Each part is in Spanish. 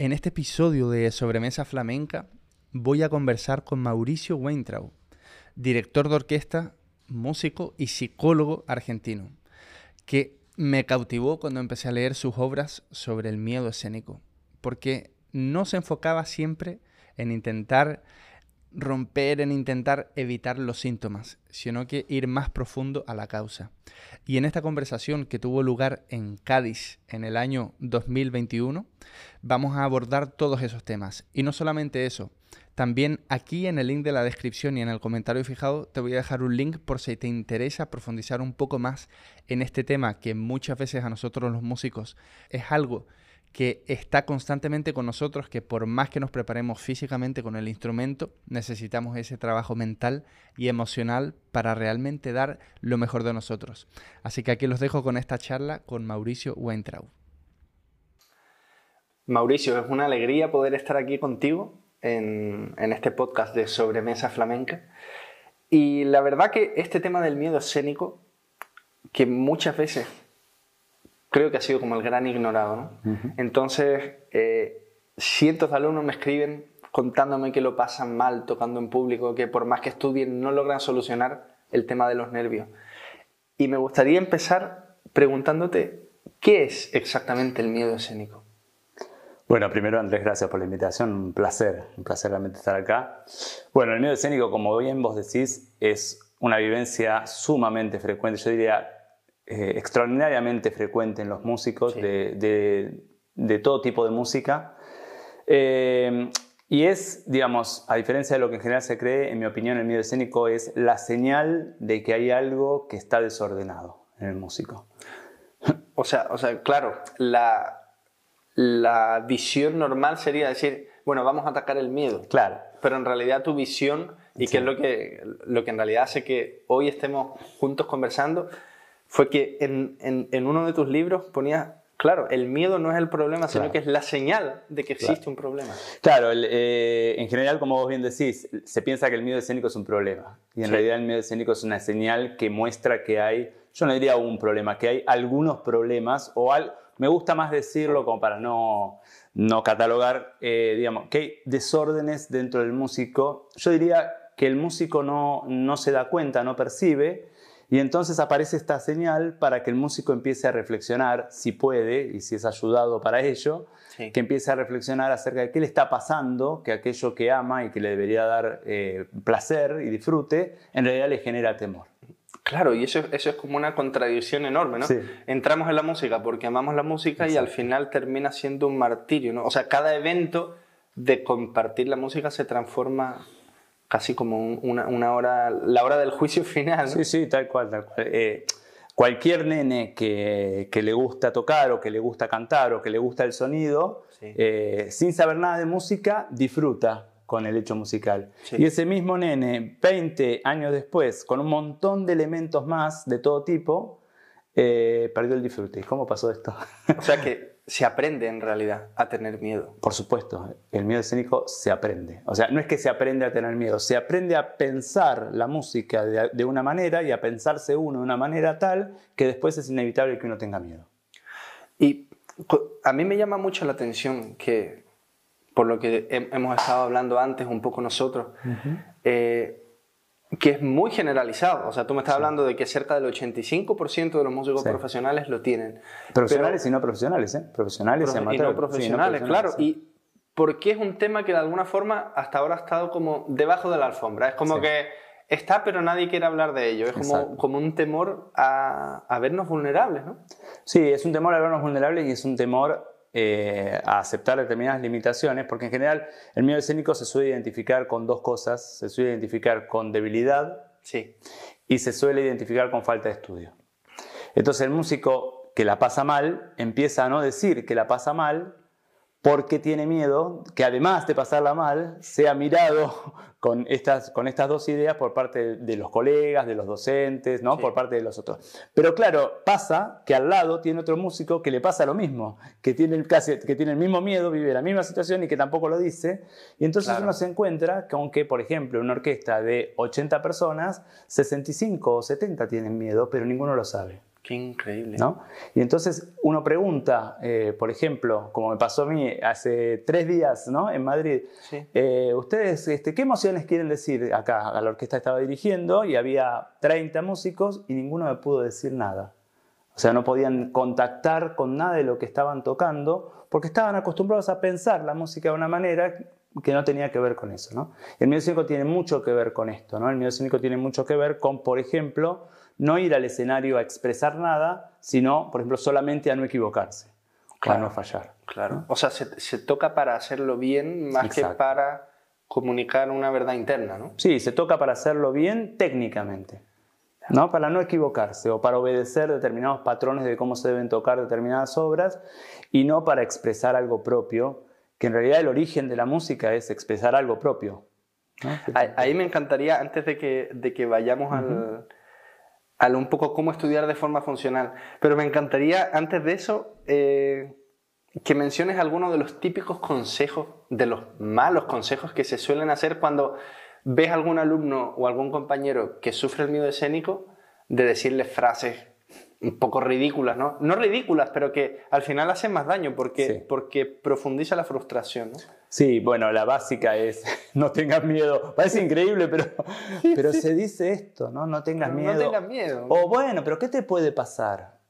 En este episodio de Sobremesa Flamenca voy a conversar con Mauricio Weintraub, director de orquesta, músico y psicólogo argentino, que me cautivó cuando empecé a leer sus obras sobre el miedo escénico, porque no se enfocaba siempre en intentar romper, en intentar evitar los síntomas, sino que ir más profundo a la causa. Y en esta conversación que tuvo lugar en Cádiz en el año 2021, vamos a abordar todos esos temas. Y no solamente eso, también aquí en el link de la descripción y en el comentario fijado te voy a dejar un link por si te interesa profundizar un poco más en este tema que muchas veces a nosotros los músicos es algo que está constantemente con nosotros, que por más que nos preparemos físicamente con el instrumento, necesitamos ese trabajo mental y emocional para realmente dar lo mejor de nosotros. Así que aquí los dejo con esta charla con Mauricio Weintraub. Mauricio, es una alegría poder estar aquí contigo en, en este podcast de Sobremesa Flamenca. Y la verdad que este tema del miedo escénico, que muchas veces creo que ha sido como el gran ignorado. ¿no? Entonces, eh, cientos de alumnos me escriben contándome que lo pasan mal tocando en público, que por más que estudien no logran solucionar el tema de los nervios. Y me gustaría empezar preguntándote, ¿qué es exactamente el miedo escénico? Bueno, primero Andrés, gracias por la invitación, un placer, un placer realmente estar acá. Bueno, el miedo escénico, como bien vos decís, es una vivencia sumamente frecuente, yo diría eh, extraordinariamente frecuente en los músicos de, todo tipo de música. Eh, y es, digamos, a diferencia de lo que en general se cree, en mi opinión, el miedo escénico es la señal de que hay algo que está desordenado en el músico. O sea, o sea claro, la, la visión normal sería decir, bueno, vamos a atacar el miedo. Claro. Pero en realidad tu visión, y que es lo que, lo que en realidad hace que hoy estemos juntos conversando, fue que en, en, uno de tus libros ponías Claro, el miedo no es el problema, sino que es la señal de que existe un problema. Claro, eh, en general, como vos bien decís, se piensa que el miedo escénico es un problema. Y en realidad el miedo escénico es una señal que muestra que hay, yo no diría un problema, que hay algunos problemas, o al, me gusta más decirlo como para no, no catalogar, eh, digamos, que hay desórdenes dentro del músico. Yo diría que el músico no, no se da cuenta, no percibe, y entonces aparece esta señal para que el músico empiece a reflexionar, si puede y si es ayudado para ello, que empiece a reflexionar acerca de qué le está pasando, que aquello que ama y que le debería dar eh, placer y disfrute, en realidad le genera temor. Claro, y eso, eso es como una contradicción enorme, ¿no? Entramos en la música porque amamos la música y al final termina siendo un martirio, ¿no? O sea, cada evento de compartir la música se transforma casi como una, hora, la hora del juicio final. Sí, sí, tal cual, tal cual. Eh, cualquier nene que, que, le gusta tocar o que le gusta cantar o que le gusta el sonido, eh, sin saber nada de música, disfruta con el hecho musical. Y ese mismo nene, 20 años después, con un montón de elementos más de todo tipo, eh, perdió el disfrute. ¿Cómo pasó esto? O sea que se aprende en realidad a tener miedo. Por supuesto, el miedo escénico se aprende. O sea, no es que se aprende a tener miedo, se aprende a pensar la música de, una manera y a pensarse uno de una manera tal que después es inevitable que uno tenga miedo. Y a mí me llama mucho la atención que, por lo que hemos estado hablando antes un poco nosotros, que es muy generalizado. O sea, tú me estás hablando de que cerca del 85% de los músicos profesionales lo tienen. Profesionales y no profesionales, ¿eh? Profesionales y, no profesionales, claro. Y porque es un tema que de alguna forma hasta ahora ha estado como debajo de la alfombra. Es como que está, pero nadie quiere hablar de ello. Es como, como un temor a, a vernos vulnerables, ¿no? Sí, es un temor a vernos vulnerables y es un temor eh, a aceptar determinadas limitaciones, porque en general el miedo escénico se suele identificar con dos cosas, se suele identificar con debilidad sí. y se suele identificar con falta de estudio. Entonces el músico que la pasa mal empieza a no decir que la pasa mal porque tiene miedo que además de pasarla mal, sea mirado con estas, con estas dos ideas por parte de los colegas, de los docentes, ¿no? por parte de los otros. Pero claro, pasa que al lado tiene otro músico que le pasa lo mismo, que tiene, casi, que tiene el mismo miedo, vive la misma situación y que tampoco lo dice. Y entonces uno se encuentra que aunque, por ejemplo, una orquesta de 80 personas, 65 o 70 tienen miedo, pero ninguno lo sabe. Qué increíble. ¿no? Y entonces uno pregunta, eh, por ejemplo, como me pasó a mí hace tres días ¿no? en Madrid, Sí. eh, ustedes, este, ¿qué emociones quieren decir acá? A la orquesta estaba dirigiendo y había 30 músicos y ninguno me pudo decir nada. O sea, no podían contactar con nada de lo que estaban tocando porque estaban acostumbrados a pensar la música de una manera que no tenía que ver con eso. ¿no? El miedo escénico tiene mucho que ver con esto. ¿no? El miedo escénico tiene mucho que ver con, por ejemplo, no ir al escenario a expresar nada, sino, por ejemplo, solamente a no equivocarse, a Claro. no fallar. Claro. O sea, se, se toca para hacerlo bien más que para comunicar una verdad interna, ¿no? Sí, se toca para hacerlo bien técnicamente, ¿no? Para no equivocarse o para obedecer determinados patrones de cómo se deben tocar determinadas obras y no para expresar algo propio, que en realidad el origen de la música es expresar algo propio. ¿no? Ahí, ahí me encantaría, antes de que, de que vayamos al, al un poco cómo estudiar de forma funcional, pero me encantaría, antes de eso, eh, que menciones algunos de los típicos consejos, de los malos consejos que se suelen hacer cuando ves a algún alumno o algún compañero que sufre el miedo escénico, de decirle frases un poco ridículas, ¿no? No ridículas, pero que al final hacen más daño porque, Sí. porque profundiza la frustración, ¿no? Sí, bueno, la básica es no tengas miedo. Parece increíble, pero, pero se dice esto, ¿no? No tengas No miedo. tengas miedo. O bueno, pero ¿qué te puede pasar?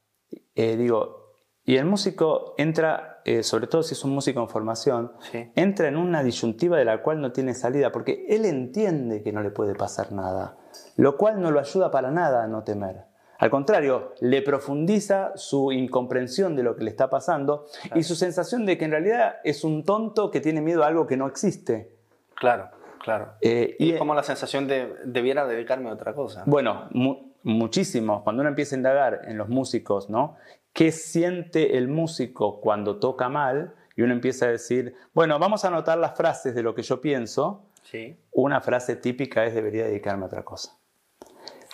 Eh, digo, y el músico entra, eh, sobre todo si es un músico en formación, Sí. entra en una disyuntiva de la cual no tiene salida, porque él entiende que no le puede pasar nada, lo cual no lo ayuda para nada a no temer. Al contrario, le profundiza su incomprensión de lo que le está pasando y su sensación de que en realidad es un tonto que tiene miedo a algo que no existe. Claro, claro. Eh, Y y es como la sensación de debiera dedicarme a otra cosa. Bueno, mu- muchísimos. Cuando uno empieza a indagar en los músicos, ¿no? ¿Qué siente el músico cuando toca mal? Y uno empieza a decir, bueno, vamos a anotar las frases de lo que yo pienso. Sí. Una frase típica es debería dedicarme a otra cosa.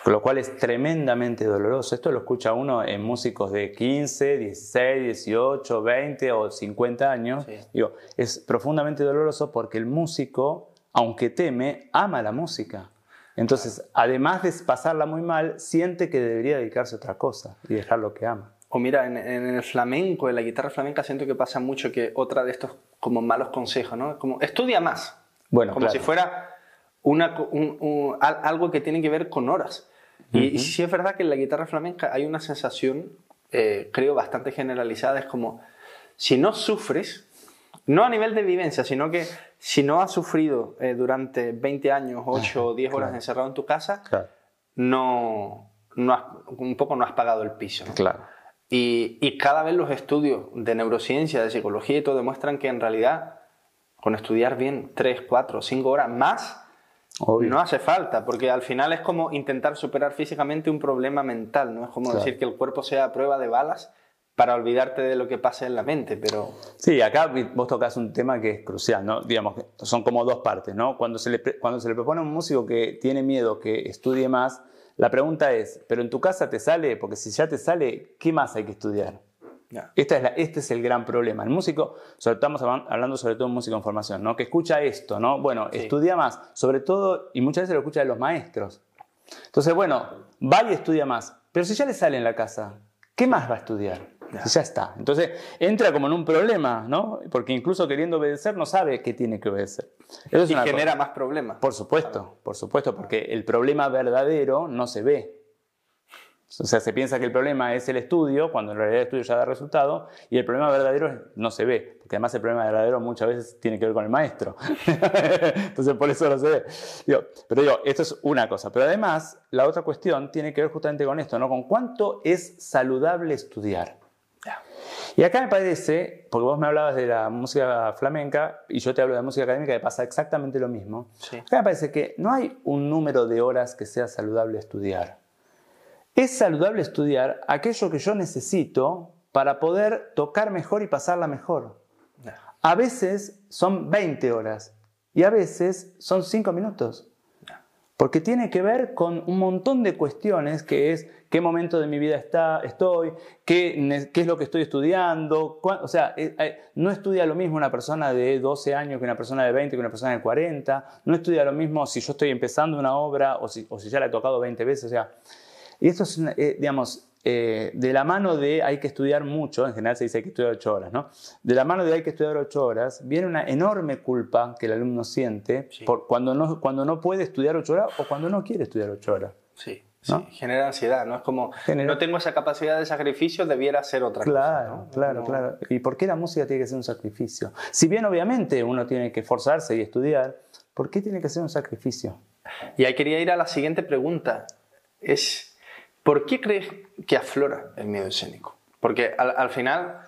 Con lo cual es tremendamente doloroso. Esto lo escucha uno en músicos de 15, 16, 18, 20 o 50 años. Sí. Digo, es profundamente doloroso porque el músico, aunque teme, ama la música. Entonces, además de pasarla muy mal, siente que debería dedicarse a otra cosa y dejar lo que ama. O mira, en, en el flamenco, en la guitarra flamenca, siento que pasa mucho que otra de estos como malos consejos, ¿no? Como estudia más. Bueno, como claro. si fuera una, un- un- al- algo que tiene que ver con horas. Y, y sí es verdad que en la guitarra flamenca hay una sensación, eh, creo, bastante generalizada. Es como, si no sufres, no a nivel de vivencia, sino que si no has sufrido eh, durante 20 años, 8 o 10 horas Claro. encerrado en tu casa, Claro, no, no has- un poco no has pagado el piso. ¿no? claro. Y, y cada vez los estudios de neurociencia, de psicología y todo demuestran que en realidad con estudiar bien 3, 4, 5 horas más Obvio. no hace falta, porque al final es como intentar superar físicamente un problema mental, ¿no? Es como Claro. decir que el cuerpo sea a prueba de balas para olvidarte de lo que pasa en la mente, pero Sí, acá vos tocas un tema que es crucial, ¿no? Digamos, que son como dos partes, ¿no? Cuando se, le, cuando se le propone a un músico que tiene miedo que estudie más, la pregunta es, ¿pero en tu casa te sale? Porque si ya te sale, ¿qué más hay que estudiar? Esta es la- este es el gran problema. El músico, sobre- estamos hablan- hablando sobre todo de un músico en formación, ¿no? Que escucha esto, ¿no? Bueno, Sí. estudia más, sobre todo, y muchas veces lo escucha de los maestros. Entonces, bueno, va y estudia más. Pero si ya le sale en la casa, ¿qué más va a estudiar? Si ya está. Entonces, entra como en un problema, ¿no? Porque incluso queriendo obedecer, no sabe qué tiene que obedecer. Eso es y genera cosa. más problemas. Por supuesto, por supuesto, porque el problema verdadero no se ve. O sea, se piensa que el problema es el estudio, cuando en realidad el estudio ya da resultado, y el problema verdadero no se ve, porque además el problema verdadero muchas veces tiene que ver con el maestro. Entonces, por eso no se ve. Digo, pero digo, esto es una cosa. Pero además, la otra cuestión tiene que ver justamente con esto, ¿no? Con cuánto es saludable estudiar. Y acá me parece, porque vos me hablabas de la música flamenca y yo te hablo de música académica, que pasa exactamente lo mismo. Sí. Acá me parece que no hay un número de horas que sea saludable estudiar. Es saludable estudiar aquello que yo necesito para poder tocar mejor y pasarla mejor. A veces son 20 horas y a veces son 5 minutos. Porque tiene que ver con un montón de cuestiones que es qué momento de mi vida está, estoy, qué, qué es lo que estoy estudiando. cuá- O sea, eh, eh, no estudia lo mismo una persona de 12 años que una persona de 20, que una persona de 40. No estudia lo mismo si yo estoy empezando una obra o si, o si ya la he tocado 20 veces. O sea, y esto es, eh, digamos, eh, de la mano de hay que estudiar mucho, en general se dice hay que estudiar ocho horas, ¿no? De la mano de hay que estudiar ocho horas, viene una enorme culpa que el alumno siente por cuando, no, cuando no puede estudiar ocho horas o cuando no quiere estudiar ocho horas. Sí. Sí, genera ansiedad, ¿no? Es como, no tengo esa capacidad de sacrificio, debiera ser otra claro, cosa. Claro, claro. ¿Y por qué la música tiene que ser un sacrificio? Si bien obviamente uno tiene que esforzarse y estudiar, ¿por qué tiene que ser un sacrificio? Y ahí quería ir a la siguiente pregunta. Es, ¿por qué crees que aflora el miedo escénico? Porque al, final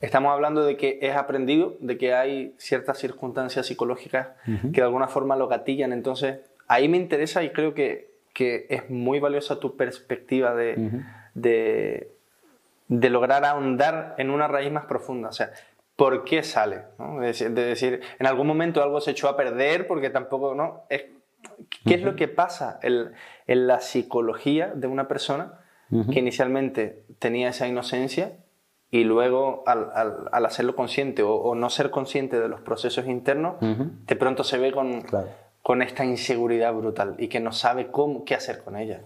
estamos hablando de que es aprendido, de que hay ciertas circunstancias psicológicas que de alguna forma lo gatillan. Entonces, ahí me interesa y creo que que es muy valiosa tu perspectiva de, de, lograr ahondar en una raíz más profunda. O sea, ¿por qué sale? De, decir, en algún momento algo se echó a perder porque tampoco, ¿no? Es, ¿Qué es lo que pasa en, la psicología de una persona que inicialmente tenía esa inocencia y luego al, al, hacerlo consciente o, no ser consciente de los procesos internos, de pronto se ve con con esta inseguridad brutal y que no sabe cómo, qué hacer con ella.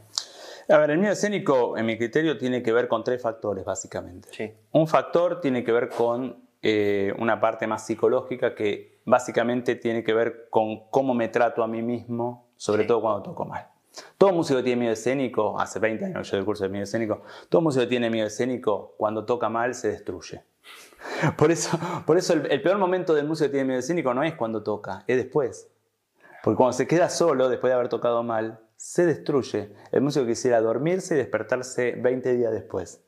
A ver, el miedo escénico, en mi criterio, tiene que ver con tres factores, básicamente. Sí. Un factor tiene que ver con eh, una parte más psicológica que básicamente tiene que ver con cómo me trato a mí mismo, sobre todo cuando toco mal. Todo músico tiene miedo escénico, hace 20 años yo del curso de miedo escénico, todo músico tiene miedo escénico, cuando toca mal se destruye. Por eso, por eso el, el peor momento del músico que tiene miedo escénico no es cuando toca, es después. Porque cuando se queda solo, después de haber tocado mal, se destruye. El músico quisiera dormirse y despertarse 20 días después.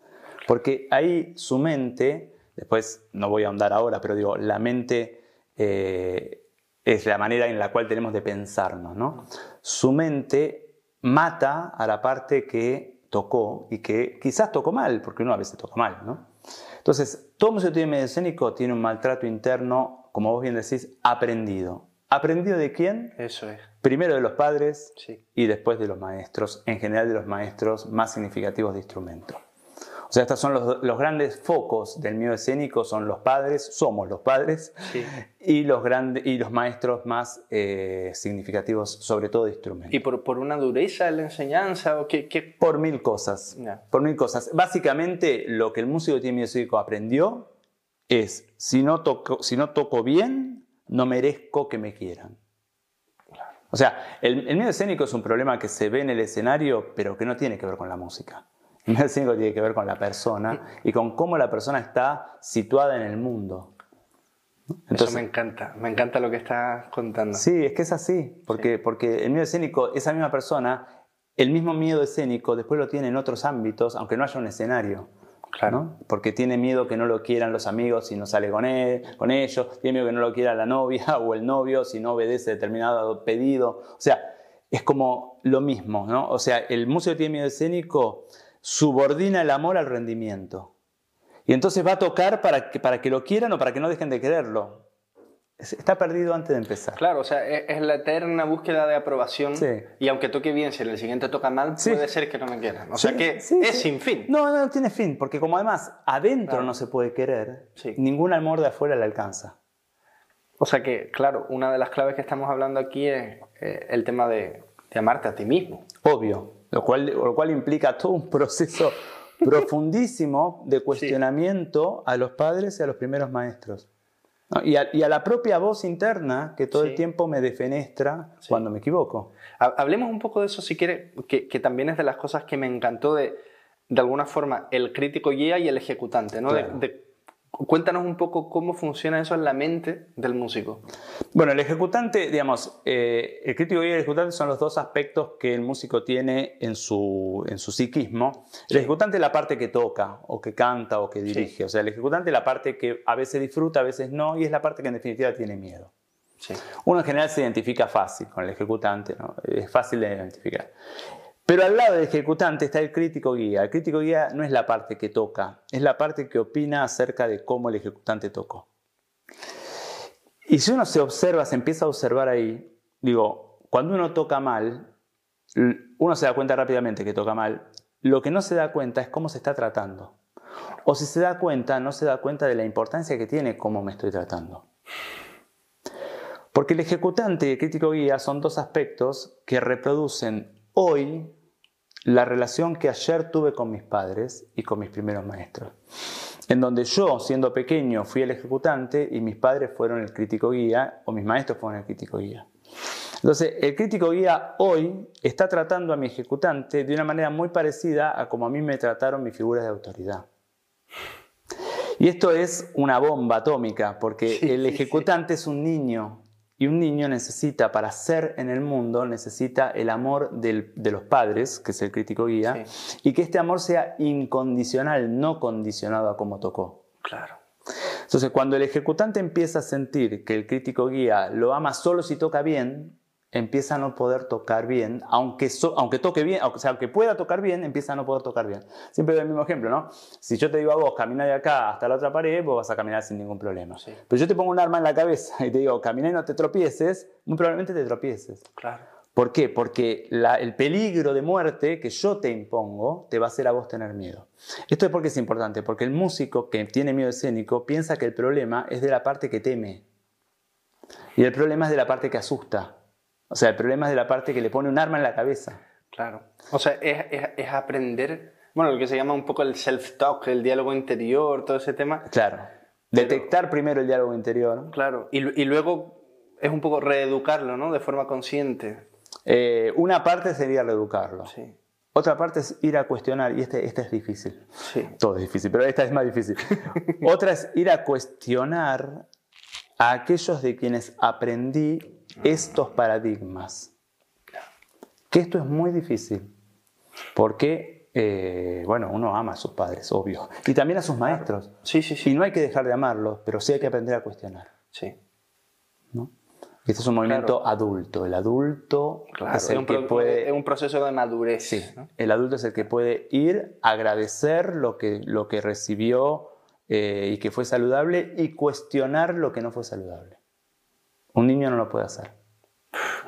Porque ahí su mente, después no voy a ahondar ahora, pero digo, la mente eh, es la manera en la cual tenemos de pensarnos, ¿no? Su mente mata a la parte que tocó y que quizás tocó mal, porque uno a veces toca mal, ¿no? Entonces, todo tiene medio escénico tiene un maltrato interno, como vos bien decís, aprendido. ¿Aprendido de quién? Eso es. Primero de los padres y después de los maestros, en general de los maestros más significativos de instrumento. Sea, estos son los, grandes focos del miedo escénico, son los padres, somos los padres, y, los grandes, y los maestros más eh, significativos, sobre todo de instrumento. ¿Y por, por, una dureza de la enseñanza? o qué, Por mil cosas. Por mil cosas. Básicamente, lo que el músico tiene miedo escénico aprendió es, si no toco, si no toco bien, no merezco que me quieran. O sea, el, miedo escénico es un problema que se ve en el escenario, pero que no tiene que ver con la música. El miedo escénico tiene que ver con la persona y con cómo la persona está situada en el mundo. Entonces, Eso me encanta, me encanta lo que estás contando. Sí, es que es así, porque, porque el miedo escénico, esa misma persona, el mismo miedo escénico después lo tiene en otros ámbitos, aunque no haya un escenario. Claro. Porque tiene miedo que no lo quieran los amigos si no sale con, él, con ellos, tiene miedo que no lo quiera la novia o el novio si no obedece determinado pedido. O sea, es como lo mismo, ¿no? O sea, el músico tiene miedo escénico subordina el amor al rendimiento. Y entonces va a tocar para que, para que lo quieran o para que no dejen de quererlo está perdido antes de empezar. Claro, o sea, es, la eterna búsqueda de aprobación. Y aunque toque bien, si el siguiente toca mal, puede ser que no me quieran. O sea que es sin fin. No, no, tiene fin, porque como además adentro no se puede querer, ningún amor de afuera le alcanza. O sea que, claro, una de las claves que estamos hablando aquí es eh, el tema de, amarte a ti mismo. Obvio, lo cual, lo cual implica todo un proceso profundísimo de cuestionamiento a los padres y a los primeros maestros. Y, a, la propia voz interna que todo el tiempo me defenestra cuando me equivoco. Hablemos un poco de eso si quiere, que, también es de las cosas que me encantó de, de alguna forma, el crítico guía y el ejecutante, ¿no? Cuéntanos un poco cómo funciona eso en la mente del músico. Bueno, el ejecutante, digamos, eh, el crítico y el ejecutante son los dos aspectos que el músico tiene en su, en su psiquismo. El ejecutante es la parte que toca, o que canta, o que dirige. O sea, el ejecutante es la parte que a veces disfruta, a veces no, y es la parte que en definitiva tiene miedo. Uno en general se identifica fácil con el ejecutante, ¿no? es fácil de identificar. Pero al lado del ejecutante está el crítico guía. El crítico guía no es la parte que toca, es la parte que opina acerca de cómo el ejecutante tocó. Y si uno se observa, se empieza a observar ahí, digo, cuando uno toca mal, uno se da cuenta rápidamente que toca mal. Lo que no se da cuenta es cómo se está tratando. O si se da cuenta, no se da cuenta de la importancia que tiene cómo me estoy tratando. Porque el ejecutante y el crítico guía son dos aspectos que reproducen hoy la relación que ayer tuve con mis padres y con mis primeros maestros. En donde yo, siendo pequeño, fui el ejecutante y mis padres fueron el crítico guía o mis maestros fueron el crítico guía. Entonces, el crítico guía hoy está tratando a mi ejecutante de una manera muy parecida a como a mí me trataron mis figuras de autoridad. Y esto es una bomba atómica, porque el ejecutante es un niño y un niño necesita, para ser en el mundo, necesita el amor de los padres, que es el crítico guía, y que este amor sea incondicional, no condicionado a cómo tocó. Claro. Entonces, cuando el ejecutante empieza a sentir que el crítico guía lo ama solo si toca bien, empieza a no poder tocar bien, aunque, aunque toque bien, o sea, aunque pueda tocar bien, empieza a no poder tocar bien. Siempre doy el mismo ejemplo, ¿no? Si yo te digo a vos, camina de acá hasta la otra pared, vos vas a caminar sin ningún problema. Pero yo te pongo un arma en la cabeza y te digo, camina y no te tropieces, muy probablemente te tropieces. Claro. ¿Por qué? Porque el peligro de muerte que yo te impongo te va a hacer a vos tener miedo. Esto es porque es importante, porque el músico que tiene miedo escénico piensa que el problema es de la parte que teme. Y el problema es de la parte que asusta. O sea, el problema es de la parte que le pone un arma en la cabeza. Claro. O sea, es, aprender, bueno, lo que se llama un poco el self-talk, el diálogo interior, todo ese tema. Claro. Detectar primero el diálogo interior. Claro. Y, luego es un poco reeducarlo, ¿no? De forma consciente. Eh, una parte sería reeducarlo. Sí. Otra parte es ir a cuestionar, y este, este es difícil. Sí. Todo es difícil, pero esta es más difícil. Otra es ir a cuestionar a aquellos de quienes aprendí estos paradigmas. Que esto es muy difícil, porque, eh, bueno, uno ama a sus padres, obvio, y también a sus maestros. Sí, sí, sí. Y no hay que dejar de amarlos, pero sí hay que aprender a cuestionar. Sí. ¿no? Este es un movimiento adulto. El adulto es el que puede... Es un proceso de madurez. Sí, el adulto es el que puede ir, agradecer lo que, lo que recibió eh, y que fue saludable y cuestionar lo que no fue saludable. Un niño no lo puede hacer.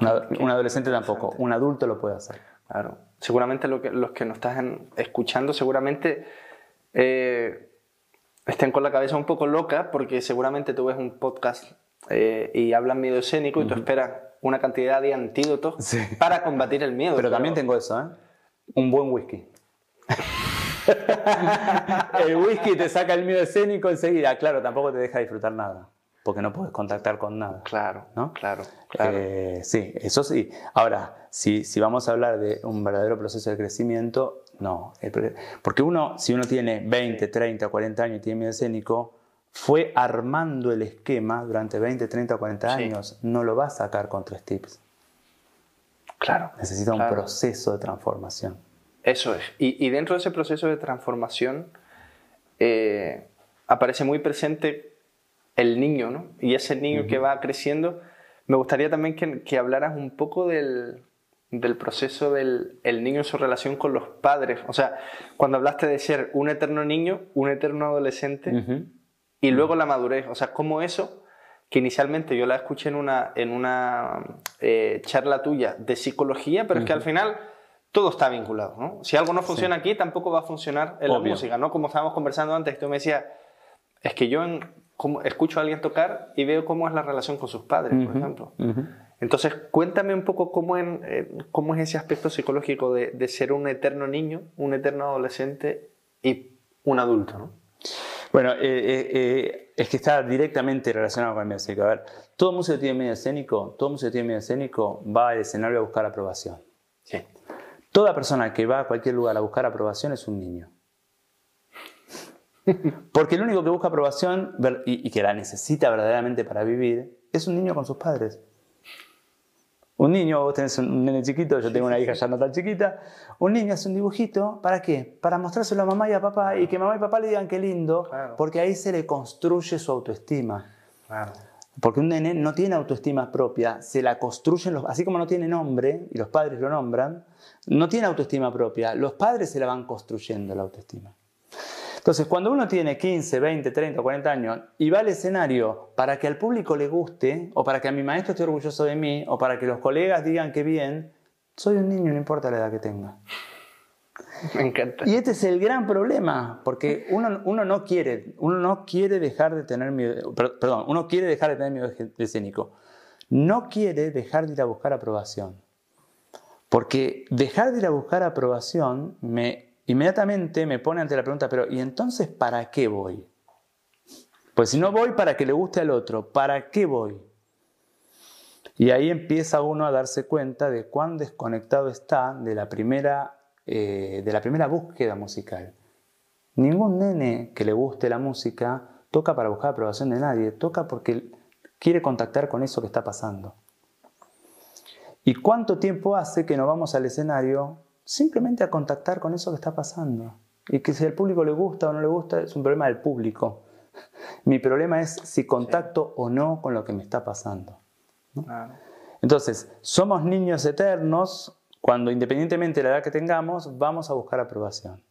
un adolescente tampoco. Un adulto lo puede hacer. Claro. Seguramente lo que, los que nos están escuchando, seguramente eh, estén con la cabeza un poco loca porque seguramente tú ves un podcast eh, y hablan miedo escénico y tú esperas una cantidad de antídotos para combatir el miedo. Pero, también tengo eso, ¿eh? Un buen whisky. el whisky te saca el miedo escénico enseguida. Claro, tampoco te deja disfrutar nada porque no puedes contactar con nada. Claro, ¿no? claro, claro. Eh, sí, eso sí. Ahora, si, si vamos a hablar de un verdadero proceso de crecimiento, no. Porque uno, si uno tiene 20, 30, 40 años y tiene miedo escénico, fue armando el esquema durante 20, 30, 40 años. No lo va a sacar con tres tips. Claro. Necesita un proceso de transformación. Eso es. Y, dentro de ese proceso de transformación eh, aparece muy presente el niño, ¿no? Y ese niño que va creciendo. Me gustaría también que, hablaras un poco del, proceso del niño en su relación con los padres. O sea, cuando hablaste de ser un eterno niño, un eterno adolescente y luego la madurez. O sea, cómo eso, que inicialmente yo la escuché en una, en una eh, charla tuya de psicología, pero es que al final todo está vinculado. ¿no? Si algo no funciona aquí, tampoco va a funcionar en la música. ¿no? Como estábamos conversando antes, tú me decías, es que yo en escucho a alguien tocar y veo cómo es la relación con sus padres, por ejemplo. Entonces, cuéntame un poco cómo, eh, cómo es ese aspecto psicológico de, ser un eterno niño, un eterno adolescente y un adulto, ¿no? Bueno, eh, eh, es que está directamente relacionado con el medio escénico. A ver, todo músico que tiene medio escénico, todo músico que tiene medio escénico va al escenario a buscar aprobación. Sí. Toda persona que va a cualquier lugar a buscar aprobación es un niño. Porque el único que busca aprobación y, que la necesita verdaderamente para vivir es un niño con sus padres. Un niño, vos tenés un nene chiquito, yo tengo una hija ya no tan chiquita, un niño hace un dibujito, ¿para qué? Para mostrárselo a mamá y a papá y que mamá y papá le digan qué lindo, porque ahí se le construye su autoestima. Porque un nene no tiene autoestima propia, se la construyen, los, así como no tiene nombre y los padres lo nombran, no tiene autoestima propia, los padres se la van construyendo la autoestima. Entonces, cuando uno tiene 15, 20, 30, 40 años y va al escenario para que al público le guste, o para que a mi maestro esté orgulloso de mí, o para que los colegas digan que bien, soy un niño, no importa la edad que tenga. Me encanta. Y este es el gran problema, porque uno, uno, no, quiere, uno no quiere dejar de tener miedo, perdón, uno quiere dejar de tener miedo escénico. No quiere dejar de ir a buscar aprobación. Porque dejar de ir a buscar aprobación me, inmediatamente me pone ante la pregunta, pero ¿y entonces para qué voy? Pues si no voy para que le guste al otro, ¿para qué voy? Y ahí empieza uno a darse cuenta de cuán desconectado está de la primera, eh, de la primera búsqueda musical. Ningún nene que le guste la música toca para buscar aprobación de nadie, toca porque quiere contactar con eso que está pasando. ¿Y cuánto tiempo hace que no vamos al escenario simplemente a contactar con eso que está pasando? Y que si al público le gusta o no le gusta es un problema del público. Mi problema es si contacto o no con lo que me está pasando. Entonces, somos niños eternos cuando independientemente de la edad que tengamos, vamos a buscar aprobación.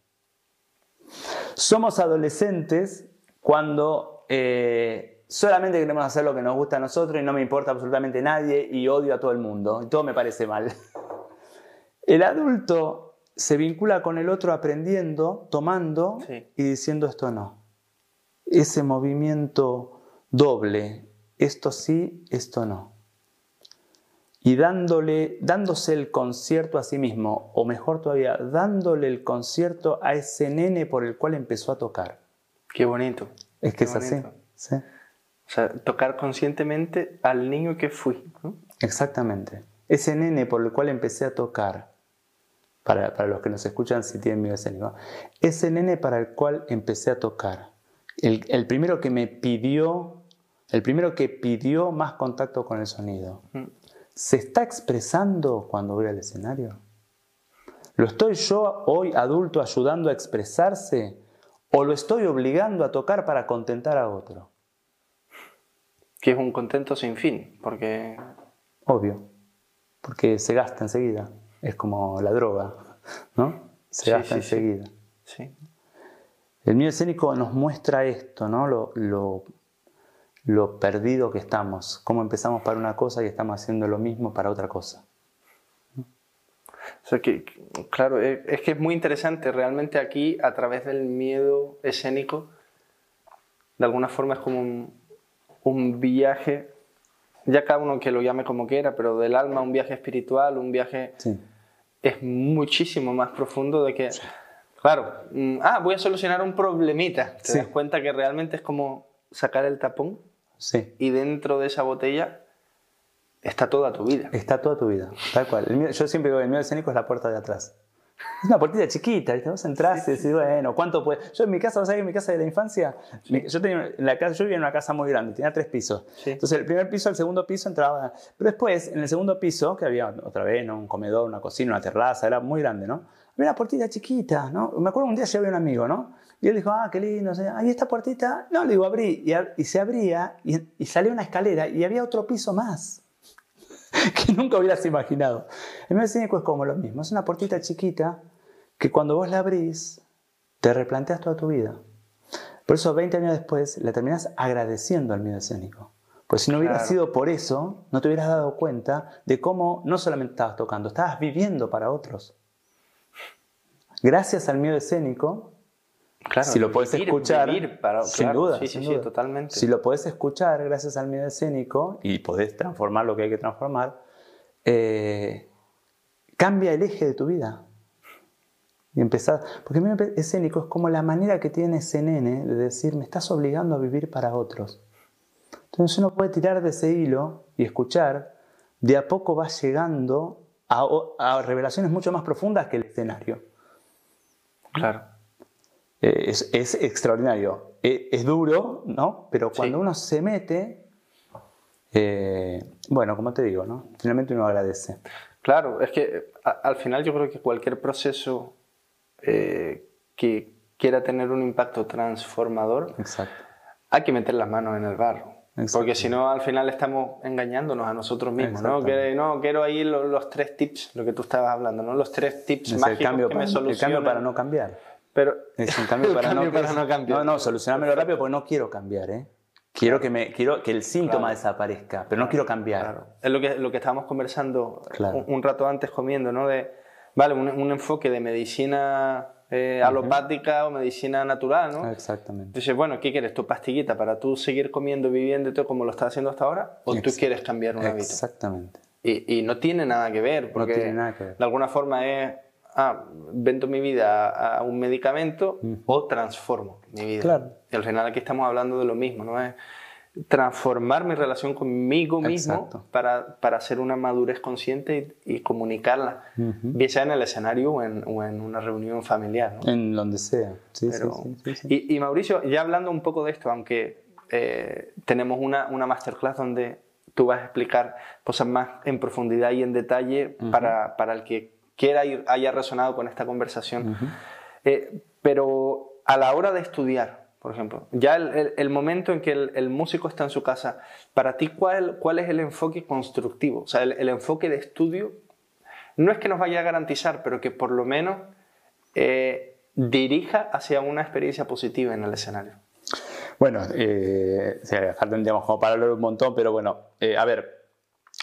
Somos adolescentes cuando eh, solamente queremos hacer lo que nos gusta a nosotros y no me importa absolutamente nadie y odio a todo el mundo y todo me parece mal. El adulto se vincula con el otro aprendiendo, tomando y diciendo esto no. Ese movimiento doble, esto sí, esto no. Y dándole, dándose el concierto a sí mismo, o mejor todavía, dándole el concierto a ese nene por el cual empezó a tocar. Qué bonito. Es que es así. ¿sí? O sea, tocar conscientemente al niño que fui. Exactamente. Ese nene por el cual empecé a tocar, para, para, los que nos escuchan si tienen miedo escénico, ese nene para el cual empecé a tocar, el, el, primero que me pidió, el primero que pidió más contacto con el sonido, ¿se está expresando cuando voy al escenario? ¿Lo estoy yo hoy adulto ayudando a expresarse o lo estoy obligando a tocar para contentar a otro? Que es un contento sin fin, porque... Obvio, porque se gasta enseguida. Es como la droga, ¿no? Se gasta enseguida. Sí. El miedo escénico nos muestra esto, ¿no? Lo, lo, lo perdido que estamos, cómo empezamos para una cosa y estamos haciendo lo mismo para otra cosa. O sea que, claro, es que es muy interesante. Realmente aquí, a través del miedo escénico, de alguna forma es como un, un viaje, ya cada uno que lo llame como quiera, pero del alma un viaje espiritual, un viaje es muchísimo más profundo de que, claro, mm, ah, voy a solucionar un problemita, te das cuenta que realmente es como sacar el tapón y dentro de esa botella está toda tu vida. Está toda tu vida, tal cual. yo siempre digo el miedo escénico es la puerta de atrás. Es una puertita chiquita, ¿viste? Vos entras y decís, bueno, ¿cuánto puede? Yo en mi casa, ¿vos sabés en mi casa de la infancia? Yo, tenía, la casa, yo vivía en una casa muy grande, tenía tres pisos. Entonces, el primer piso, el segundo piso entraba. Pero después, en el segundo piso, que había otra vez, ¿no? Un comedor, una cocina, una terraza, era muy grande, ¿no? Había una puertita chiquita, ¿no? Me acuerdo un día llevé a un amigo, ¿no? Y él dijo, ah, qué lindo, ahí esta puertita. No, le digo, abrí. Y, se abría y, y salía una escalera y había otro piso más. que nunca hubieras imaginado. El medio cínico es como lo mismo, es una puertita chiquita que cuando vos la abrís, te replanteas toda tu vida. Por eso 20 años después le terminás agradeciendo al miedo escénico. Pues si no hubiera sido por eso, no te hubieras dado cuenta de cómo no solamente estabas tocando, estabas viviendo para otros. Gracias al miedo escénico, si lo puedes escuchar, sin, duda, sí, sí, totalmente. Si lo puedes escuchar gracias al miedo escénico y podés transformar lo que hay que transformar, eh, cambia el eje de tu vida. Y empezar, porque el miedo escénico es como la manera que tiene ese nene de decir, me estás obligando a vivir para otros. Entonces uno puede tirar de ese hilo y escuchar, de a poco va llegando a, a revelaciones mucho más profundas que el escenario. Claro. Eh, es, extraordinario. E, es, duro, ¿no? Pero cuando uno se mete, eh, bueno, como te digo, ¿no? Finalmente uno agradece. Claro, es que al final yo creo que cualquier proceso eh, que quiera tener un impacto transformador, hay que meter las manos en el barro. Porque si no, al final estamos engañándonos a nosotros mismos, ¿no? Que, no quiero ahí los, tres tips, lo que tú estabas hablando, ¿no? Los tres tips mágicos que me solucionan. El cambio para no cambiar. Pero es un cambio para, no, cambiar. No, no, solucionármelo rápido porque no quiero cambiar, ¿eh? Quiero, que, me, quiero que el síntoma desaparezca, pero no quiero cambiar. Es lo que, lo que estábamos conversando un, rato antes comiendo, ¿no? De, vale, un, enfoque de medicina eh, alopática o medicina natural, ¿no? Exactamente. Dices, bueno, ¿qué quieres? ¿Tu pastillita para tú seguir comiendo, viviendo como lo estás haciendo hasta ahora? ¿O tú quieres cambiar un hábito? Exactamente. Y, no tiene nada que ver, porque de alguna forma es, ah, vendo mi vida a, un medicamento mm. o transformo mi vida. Claro. Y al final aquí estamos hablando de lo mismo, ¿no? Es transformar mi relación conmigo mismo para, para, hacer una madurez consciente y, comunicarla, bien sea en el escenario o en, o en una reunión familiar. ¿no? En donde sea. Sí, sí, sí, y, y, Mauricio, ya hablando un poco de esto, aunque eh, tenemos una, una masterclass donde tú vas a explicar cosas más en profundidad y en detalle para, para, el que quiera ir, haya resonado con esta conversación. Eh, pero a la hora de estudiar, por ejemplo, ya el, el, momento en que el, el, músico está en su casa, para ti, ¿cuál, cuál es el enfoque constructivo? O sea, el, enfoque de estudio no es que nos vaya a garantizar, pero que por lo menos eh, dirija hacia una experiencia positiva en el escenario. Bueno, eh, tendríamos como para hablar un montón, pero bueno, eh, a ver,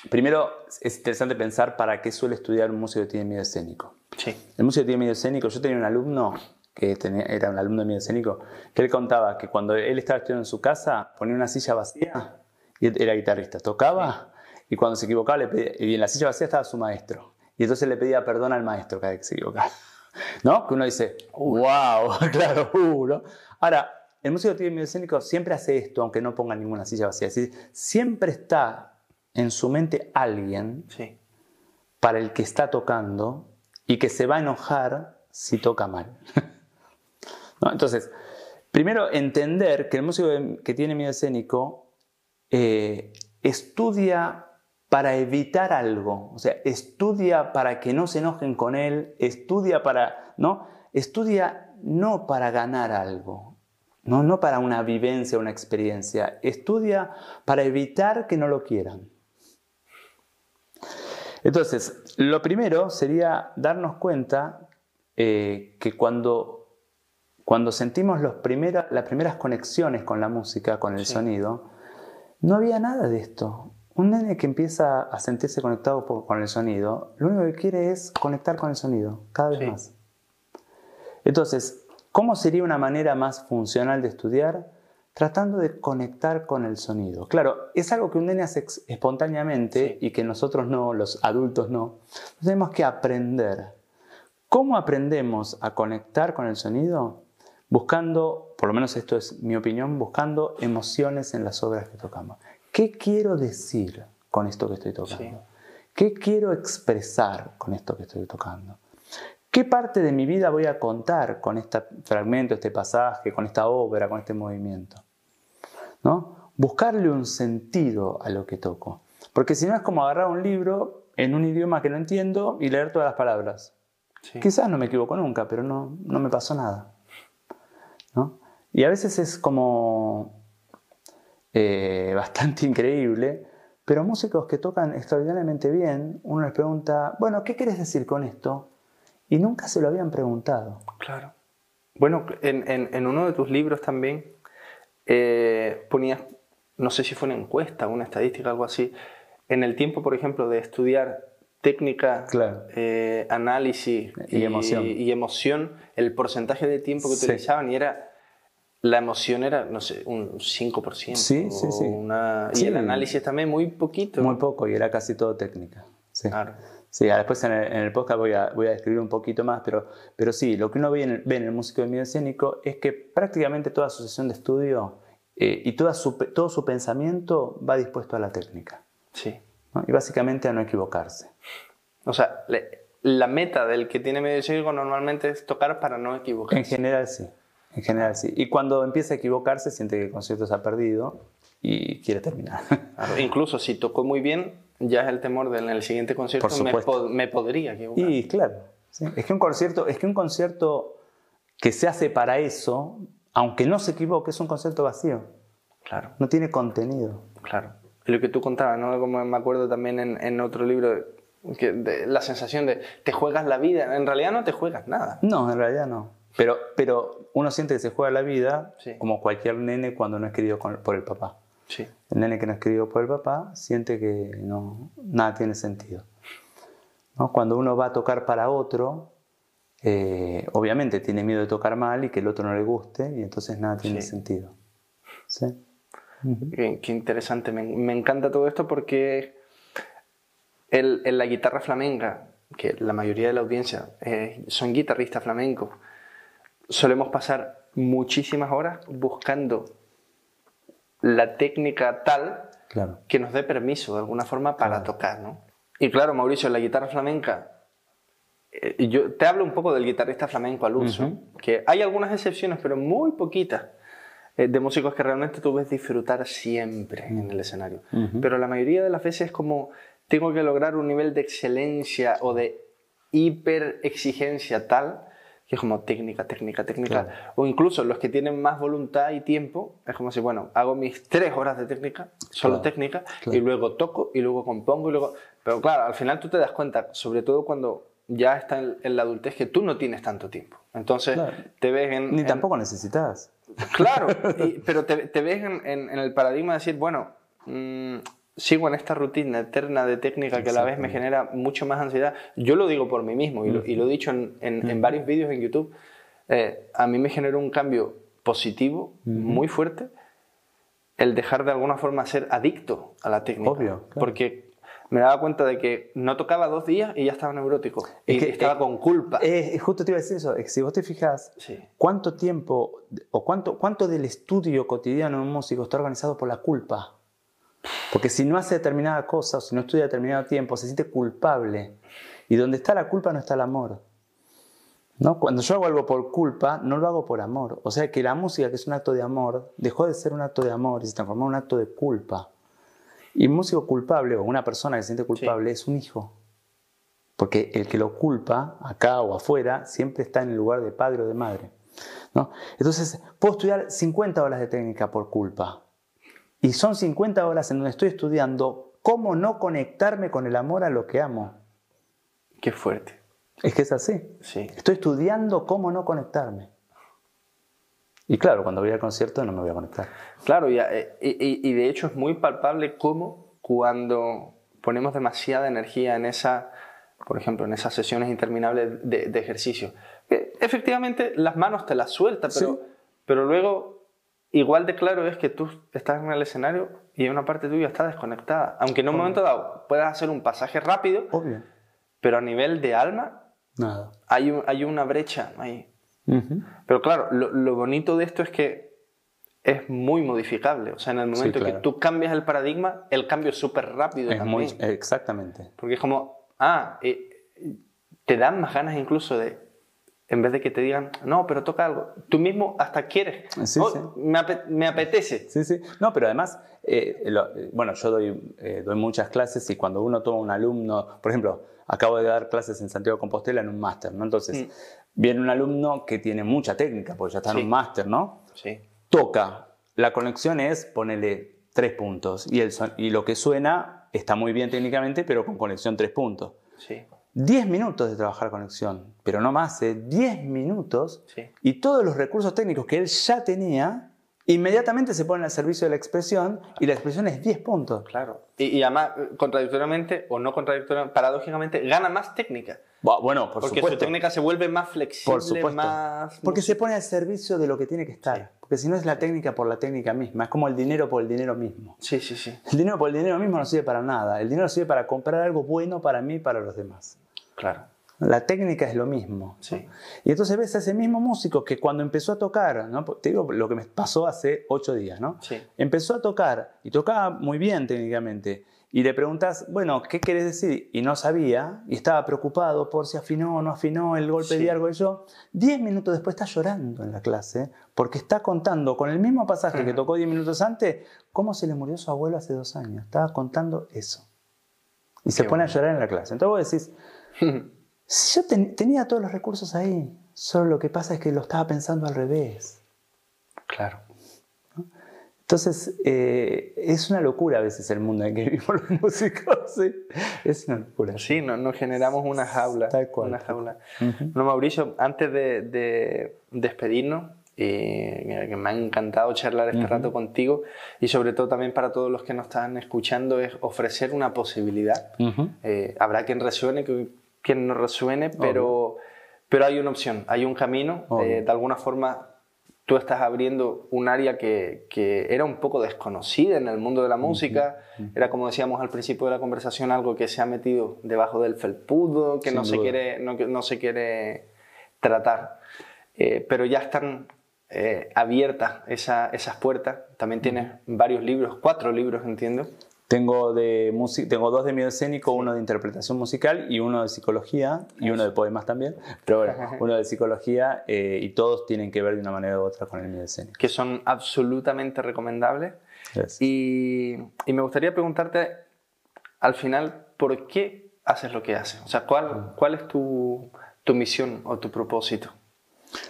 primero es interesante pensar para qué suele estudiar un músico que tiene miedo escénico. Sí. El músico que tiene miedo escénico, yo tenía un alumno que era un alumno de miedo escénico, que él contaba que cuando él estaba estudiando en su casa, ponía una silla vacía y era guitarrista, tocaba y cuando se equivocaba le pedía, y en la silla vacía estaba su maestro. Y entonces le pedía perdón al maestro cada vez que se equivocaba. ¿No? Que uno dice, wow, claro, uh, ¿no? Ahora, el músico tiene miedo escénico siempre hace esto, aunque no ponga ninguna silla vacía. Es decir, siempre está en su mente alguien para el que está tocando y que se va a enojar si toca mal. Entonces, primero entender que el músico que tiene miedo escénico eh, estudia para evitar algo, o sea, estudia para que no se enojen con él, estudia para, ¿no? Estudia no para ganar algo, no, no para una vivencia, una experiencia. Estudia para evitar que no lo quieran. Entonces, lo primero sería darnos cuenta eh, que cuando, cuando sentimos los las primeras conexiones con la música, con el sonido, no había nada de esto. Un nene que empieza a sentirse conectado con el sonido, lo único que quiere es conectar con el sonido, cada vez más. Entonces, ¿Cómo sería una manera más funcional de estudiar? Tratando de conectar con el sonido. Claro, es algo que un nene hace espontáneamente y que nosotros no, los adultos no. Tenemos que aprender. ¿Cómo aprendemos a conectar con el sonido? Buscando, por lo menos esto es mi opinión, buscando emociones en las obras que tocamos. ¿Qué quiero decir con esto que estoy tocando? ¿Qué quiero expresar con esto que estoy tocando? ¿Qué parte de mi vida voy a contar con este fragmento, este pasaje, con esta obra, con este movimiento? ¿No? Buscarle un sentido a lo que toco. Porque si no es como agarrar un libro en un idioma que no entiendo y leer todas las palabras. Quizás no me equivoco nunca, pero no, no me pasó nada. ¿no? Y a veces es como eh, bastante increíble, pero músicos que tocan extraordinariamente bien, uno les pregunta, bueno, ¿qué quieres decir con esto? Y nunca se lo habían preguntado. Claro. Bueno, en, uno de tus libros también eh, ponías, no sé si fue una encuesta, una estadística, algo así, en el tiempo, por ejemplo, de estudiar técnica, eh, análisis y, emoción. y, emoción. el porcentaje de tiempo que utilizaban y era la emoción era, no sé, un 5%. Sí, sí, sí. Y el análisis también muy poquito. Muy poco, y era casi todo técnica. Sí. Claro. Sí, después en el, podcast voy a, voy a, describir un poquito más, pero, pero sí, lo que uno ve en el, ve en el músico de medio escénico es que prácticamente toda su sesión de estudio eh, y toda su, todo su pensamiento va dispuesto a la técnica. Sí. Y básicamente a no equivocarse. O sea, la meta del que tiene medio escénico normalmente es tocar para no equivocarse. En general sí. En general sí. Y cuando empieza a equivocarse siente que el concierto se ha perdido y quiere terminar. incluso si tocó muy bien, ya es el temor de en el siguiente concierto me, podría equivocar. Y claro, es, que un concierto, es que un concierto que se hace para eso, aunque no se equivoque, es un concierto vacío. Claro. No tiene contenido. Claro. Y lo que tú contabas, ¿no? Como me acuerdo también en, otro libro, que la sensación de te juegas la vida. En realidad no te juegas nada. No, en realidad no. Pero, pero uno siente que se juega la vida como cualquier nene cuando no es querido por el papá. El nene que no escribió por el papá siente que no, nada tiene sentido. ¿No? Cuando uno va a tocar para otro, eh, obviamente tiene miedo de tocar mal y que el otro no le guste y entonces nada tiene sentido. qué, interesante, me, encanta todo esto porque en la guitarra flamenca, que la mayoría de la audiencia eh, son guitarristas flamencos, solemos pasar muchísimas horas buscando la técnica tal que nos dé permiso de alguna forma para tocar, ¿no? Y claro, Mauricio, la guitarra flamenca, eh, yo te hablo un poco del guitarrista flamenco al uso, que hay algunas excepciones, pero muy poquitas, eh, de músicos que realmente tú ves disfrutar siempre en el escenario. Pero la mayoría de las veces es como tengo que lograr un nivel de excelencia o de hiper exigencia tal que es como técnica, técnica, técnica. O incluso los que tienen más voluntad y tiempo, es como si, bueno, hago mis tres horas de técnica, solo técnica, y luego toco, y luego compongo, y luego... Pero claro, al final tú te das cuenta, sobre todo cuando ya está en, la adultez, que tú no tienes tanto tiempo. Entonces te ves en... Ni tampoco necesitas. Claro, pero te, te ves en, el paradigma de decir, bueno, mm, sigo en esta rutina eterna de técnica que a la vez me genera mucho más ansiedad. Yo lo digo por mí mismo y lo, he dicho en, varios vídeos en YouTube. Eh, a mí me generó un cambio positivo muy fuerte el dejar de alguna forma ser adicto a la técnica. Obvio. Porque me daba cuenta de que no tocaba dos días y ya estaba neurótico. y que, estaba con culpa. Eh, justo te iba a decir eso. si vos te fijas, ¿cuánto tiempo o cuánto, cuánto del estudio cotidiano de un músico está organizado por la culpa? Porque si no hace determinada cosa o si no estudia determinado tiempo, se siente culpable. Y donde está la culpa no está el amor. ¿No? Cuando yo hago algo por culpa, no lo hago por amor. O sea que la música, que es un acto de amor, dejó de ser un acto de amor y se transformó en un acto de culpa. Y un músico culpable o una persona que se siente culpable es un hijo. Porque el que lo culpa, acá o afuera, siempre está en el lugar de padre o de madre. ¿no? Entonces, puedo estudiar 50 horas de técnica por culpa, y son 50 horas en donde estoy estudiando cómo no conectarme con el amor a lo que amo. Qué fuerte. Es que es así. Sí. Estoy estudiando cómo no conectarme. Y claro, cuando voy al concierto no me voy a conectar. Claro, y, y, de hecho es muy palpable cómo cuando ponemos demasiada energía en esa, por ejemplo, en esas sesiones interminables de, ejercicio, efectivamente las manos te las sueltas, pero, pero luego igual de claro es que tú estás en el escenario y una parte tuya está desconectada. Aunque en un momento dado puedas hacer un pasaje rápido, pero a nivel de alma, Nada. Hay, hay una brecha ahí. Pero claro, lo, bonito de esto es que es muy modificable. O sea, en el momento que tú cambias el paradigma, el cambio es súper rápido. Es muy, exactamente. Porque es como, ah, eh, te dan más ganas incluso de, en vez de que te digan, no, pero toca algo. Tú mismo hasta quieres. Sí, oh, sí. Me, apetece. Sí, sí. No, pero además, eh, eh, bueno, yo doy, eh, doy muchas clases y cuando uno toma un alumno, por ejemplo, acabo de dar clases en Santiago de Compostela en un máster, ¿no? Entonces, mm. viene un alumno que tiene mucha técnica, porque ya está en un máster, ¿no? Sí. Toca. La conexión es, ponele tres puntos. Y, el y lo que suena está muy bien técnicamente, pero con conexión tres puntos. Sí. 10 minutos de trabajar conexión, pero no más, ¿eh? 10 minutos y todos los recursos técnicos que él ya tenía, inmediatamente se ponen al servicio de la expresión y la expresión es 10 puntos. Claro. Y, además, contradictoriamente o no contradictoriamente, paradójicamente, gana más técnica. Bueno, por Porque su técnica se vuelve más flexible, más... Porque se pone al servicio de lo que tiene que estar. Porque si no es la técnica por la técnica misma, es como el dinero por el dinero mismo. Sí, sí, sí. El dinero por el dinero mismo no sirve para nada. El dinero sirve para comprar algo bueno para mí y para los demás. Claro. La técnica es lo mismo. Sí. Y entonces ves a ese mismo músico que cuando empezó a tocar, ¿no? te digo lo que me pasó hace ocho días, ¿no? Sí. Empezó a tocar y tocaba muy bien técnicamente. Y le preguntas, bueno, ¿qué quieres decir? Y no sabía, y estaba preocupado por si afinó o no afinó el golpe de algo y yo. Diez minutos después está llorando en la clase porque está contando con el mismo pasaje que tocó diez minutos antes cómo se le murió su abuelo hace dos años. Estaba contando eso. Y se pone a llorar en la clase. Entonces vos decís, yo tenía todos los recursos ahí, solo lo que pasa es que lo estaba pensando al revés. Claro. Entonces, eh, es una locura a veces el mundo en que vivimos los músicos. ¿sí? Es una locura. Sí, nos, generamos una jaula. Tal cual. Una jaula. No, Mauricio, antes de, despedirnos, eh, que me ha encantado charlar este rato contigo y sobre todo también para todos los que nos están escuchando es ofrecer una posibilidad. Eh, habrá quien resuene, quien no resuene, pero, pero hay una opción, hay un camino. Eh, de alguna forma tú estás abriendo un área que, era un poco desconocida en el mundo de la música. Era, como decíamos al principio de la conversación, algo que se ha metido debajo del felpudo, que no se, quiere, no, se quiere tratar. Eh, pero ya están eh, abiertas esas puertas. También tienes varios libros, cuatro libros, entiendo. Tengo, de tengo dos de miedo escénico, uno de interpretación musical y uno de psicología y uno de poemas también, pero bueno, uno de psicología eh, y todos tienen que ver de una manera u otra con el miedo escénico. Que son absolutamente recomendables. Y, y, me gustaría preguntarte al final, ¿por qué haces lo que haces? O sea, ¿cuál, cuál es tu, tu misión o tu propósito?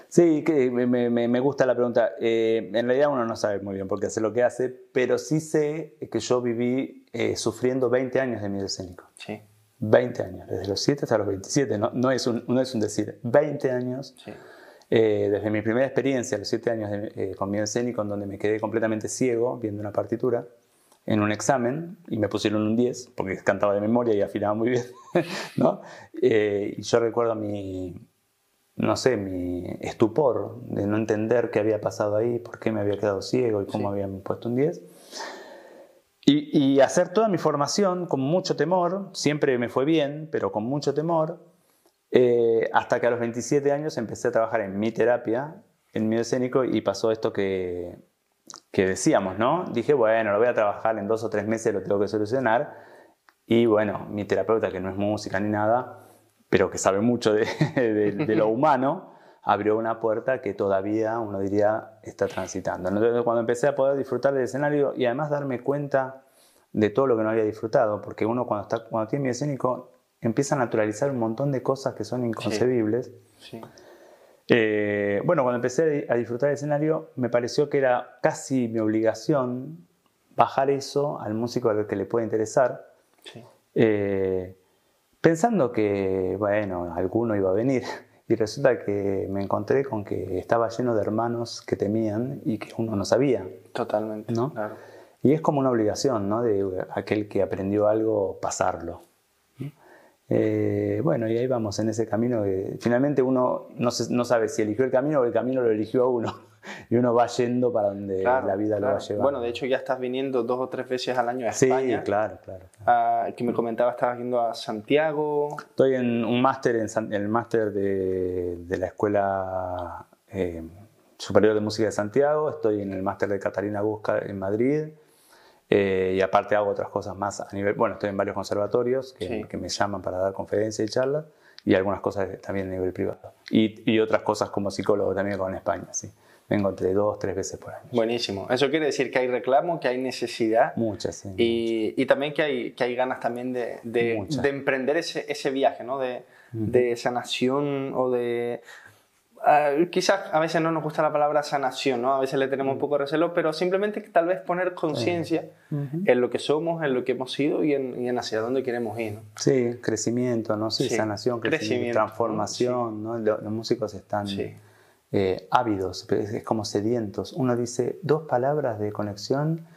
Sí, que me, gusta la pregunta. Eh, en realidad uno no sabe muy bien por qué hace lo que hace, pero sí sé que yo viví eh, sufriendo 20 años de miedo escénico. Sí. 20 años, desde los 7 hasta los 27, no, no, es, un, no es un decir, 20 años. Sí. Eh, desde mi primera experiencia, los 7 años con miedo escénico, en donde me quedé completamente ciego viendo una partitura, en un examen y me pusieron un 10 porque cantaba de memoria y afinaba muy bien. ¿no? y yo recuerdo mi, no sé, mi estupor de no entender qué había pasado ahí, por qué me había quedado ciego y cómo habían puesto un 10. Y, hacer toda mi formación con mucho temor, siempre me fue bien, pero con mucho temor, eh, hasta que a los 27 años empecé a trabajar en mi terapia, en mi escénico, y pasó esto que, que decíamos, ¿no? Dije, bueno, lo voy a trabajar en dos o tres meses, lo tengo que solucionar. Y bueno, mi terapeuta, que no es música ni nada, pero que sabe mucho de, lo humano, abrió una puerta que todavía uno diría está transitando. Entonces, cuando empecé a poder disfrutar del escenario y además darme cuenta de todo lo que no había disfrutado, porque uno cuando, está, cuando tiene mi escénico empieza a naturalizar un montón de cosas que son inconcebibles. Eh, bueno, cuando empecé a disfrutar del escenario, me pareció que era casi mi obligación bajar eso al músico al que le puede interesar. Eh, pensando que, bueno, alguno iba a venir. Y resulta que me encontré con que estaba lleno de hermanos que temían y que uno no sabía. Totalmente. ¿no? Y es como una obligación, ¿no? De aquel que aprendió algo, pasarlo. Eh, bueno, y ahí vamos en ese camino que finalmente uno no, no sabe si eligió el camino o el camino lo eligió a uno. y uno va yendo para donde la vida lo va llevando. Bueno, de hecho ya estás viniendo dos o tres veces al año a España. Sí, claro, claro. Ah, que me comentaba, estabas yendo a Santiago. Estoy en un máster, en, el máster de, de, la Escuela eh, Superior de Música de Santiago, estoy en el máster de Catalina Busca en Madrid. Eh, y aparte hago otras cosas más a nivel, bueno, estoy en varios conservatorios que, que me llaman para dar conferencias y charlas y algunas cosas también a nivel privado. Y, y otras cosas como psicólogo también con España, sí. Vengo entre dos, tres veces por año. Buenísimo. Eso quiere decir que hay reclamo, que hay necesidad. Muchas, sí. Y, y también que hay, que hay ganas también de, de, de emprender ese, ese, viaje, ¿no? De, de sanación o de... Uh, quizás a veces no nos gusta la palabra sanación, ¿no? A veces le tenemos un poco de recelo, pero simplemente que tal vez poner conciencia en lo que somos, en lo que hemos sido y en, y en hacia dónde queremos ir, ¿no? Sí, crecimiento, ¿no? Sí, sanación, crecimiento, transformación, ¿no? Los, músicos están... Eh, ávidos, es como sedientos. Uno dice dos palabras de conexión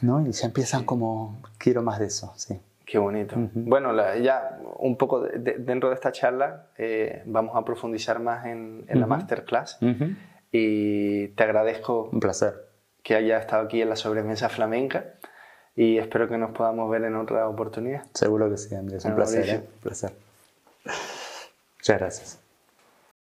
¿no? y se empiezan como, quiero más de eso. Sí. Qué bonito. Bueno, ya un poco dentro de esta charla eh, vamos a profundizar más en, la masterclass y te agradezco un placer que haya estado aquí en la sobremesa flamenca y espero que nos podamos ver en otra oportunidad. Seguro que sí, Andrés. Un placer, ¿eh? un placer. Muchas gracias.